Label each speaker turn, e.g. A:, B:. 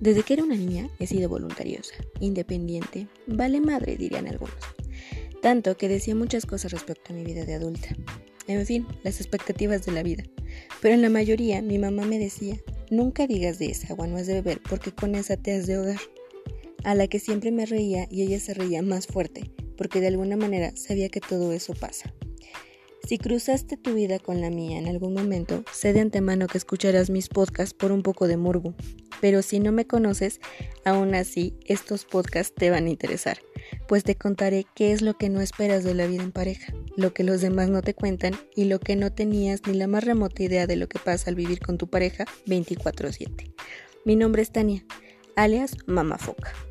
A: Desde que era una niña he sido voluntariosa, independiente, vale madre dirían algunos. Tanto que decía muchas cosas respecto a mi vida de adulta. En fin, las expectativas de la vida. Pero en la mayoría mi mamá me decía, nunca digas de esa agua no has de beber porque con esa te has de ahogar. A la que siempre me reía y ella se reía más fuerte, porque de alguna manera sabía que todo eso pasa. Si cruzaste tu vida con la mía en algún momento, sé de antemano que escucharás mis podcasts por un poco de morbo. Pero si no me conoces, aún así estos podcasts te van a interesar, pues te contaré qué es lo que no esperas de la vida en pareja, lo que los demás no te cuentan y lo que no tenías ni la más remota idea de lo que pasa al vivir con tu pareja 24/7. Mi nombre es Tania, alias Mama Foca.